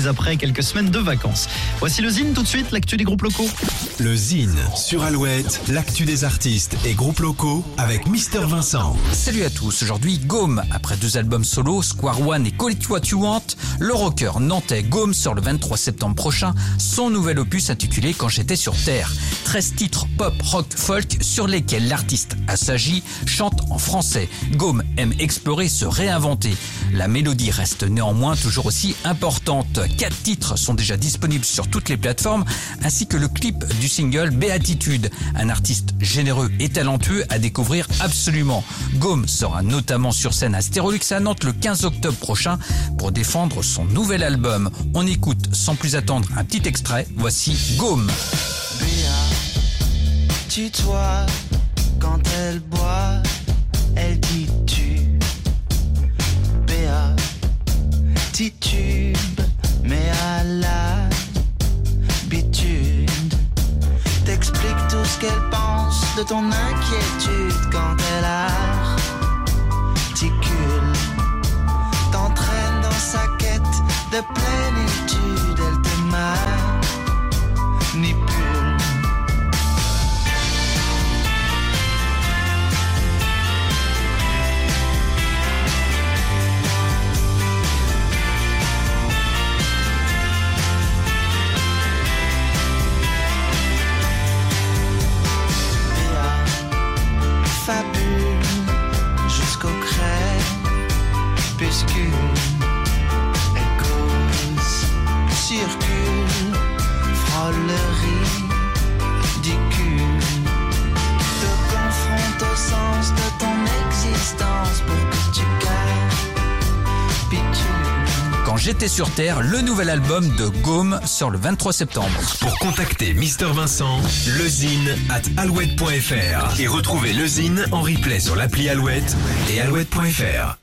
reprise après quelques semaines de vacances. Voici le Zine tout de suite, l'actu des groupes locaux. Le Zine sur Alouette, l'actu des artistes et groupes locaux avec Mister Vincent. Salut à tous, aujourd'hui Gaume, après deux albums solo, Square One et Call It What You Want, le rocker nantais Gaume sort le 23 septembre prochain son nouvel opus intitulé Quand j'étais sur Terre. 13 titres pop, rock, folk sur lesquels l'artiste Assagi chante en français. Gaume aime explorer, se réinventer. La mélodie reste néanmoins toujours aussi importante. Quatre titres sont déjà disponibles sur toutes les plateformes, ainsi que le clip du single Béatitude, un artiste généreux et talentueux à découvrir absolument. Gaume sera notamment sur scène à Stérolux à Nantes le 15 octobre prochain pour défendre son nouvel album. On écoute sans plus attendre un petit extrait. Voici Gaume. Béa, tu-toi, quand elle boit, elle dit tu. Béa, titube, mais à l'habitude. T'explique tout ce qu'elle pense de ton inquiétude quand elle articule. T'entraîne dans sa quête de plénitude, crépuscule. Elle circule. Te confronte au sens de ton existence pour que tu capitules. Quand j'étais sur Terre, le nouvel album de Gaume sort le 23 septembre. Pour contacter Mister Vincent, lezine at alouette.fr et retrouver le Zine en replay sur l'appli Alouette et alouette.fr.